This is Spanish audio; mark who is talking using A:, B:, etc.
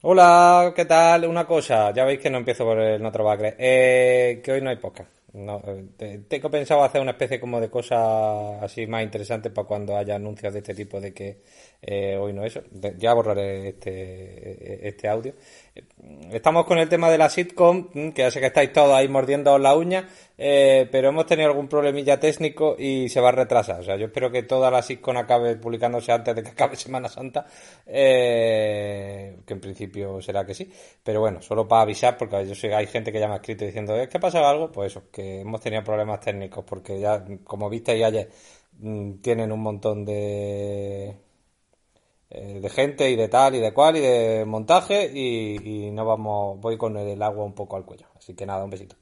A: Hola, ¿qué tal? Una cosa, ya veis que no empiezo por el otro bacre. Eh, que hoy no hay podcast. No, eh, tengo pensado hacer una especie como de cosa así más interesante para cuando haya anuncios de este tipo de que eh, hoy no eso. Ya borraré este, este audio. Estamos con el tema de la sitcom, mm, que ya sé que estáis todos ahí mordiendo la uña, eh, pero hemos tenido algún problemilla técnico y se va a retrasar. O sea, yo espero que toda la sitcom acabe publicándose antes de que acabe Semana Santa, eh, que en principio será que sí. Pero bueno, solo para avisar, porque yo sé que hay gente que ya me ha escrito diciendo, ¿es que ha pasado algo? Pues eso, que hemos tenido problemas técnicos, porque ya, como visteis ayer, mm, tienen un montón de eh, de gente y de tal y de cual y de montaje y, y no vamos, voy con el agua un poco al cuello. Así que nada, un besito.